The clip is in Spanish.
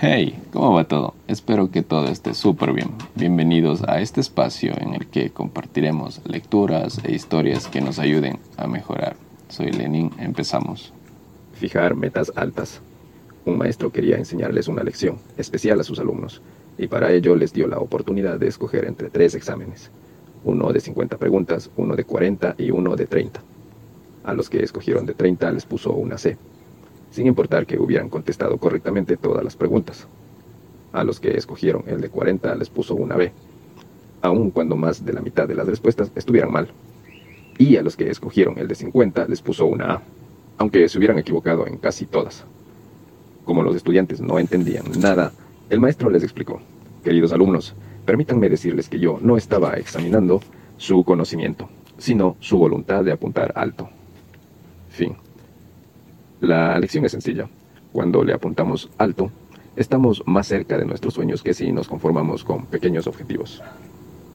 Hey, ¿cómo va todo? Espero que todo esté súper bien. Bienvenidos a este espacio en el que compartiremos lecturas e historias que nos ayuden a mejorar. Soy Lenin, empezamos. Fijar metas altas. Un maestro quería enseñarles una lección especial a sus alumnos y para ello les dio la oportunidad de escoger entre tres exámenes. Uno de 50 preguntas, uno de 40 y uno de 30. A los que escogieron de 30 les puso una C sin importar que hubieran contestado correctamente todas las preguntas. A los que escogieron el de 40 les puso una B, aun cuando más de la mitad de las respuestas estuvieran mal. Y a los que escogieron el de 50 les puso una A, aunque se hubieran equivocado en casi todas. Como los estudiantes no entendían nada, el maestro les explicó, queridos alumnos, permítanme decirles que yo no estaba examinando su conocimiento, sino su voluntad de apuntar alto. Fin. La lección es sencilla. Cuando le apuntamos alto, estamos más cerca de nuestros sueños que si nos conformamos con pequeños objetivos.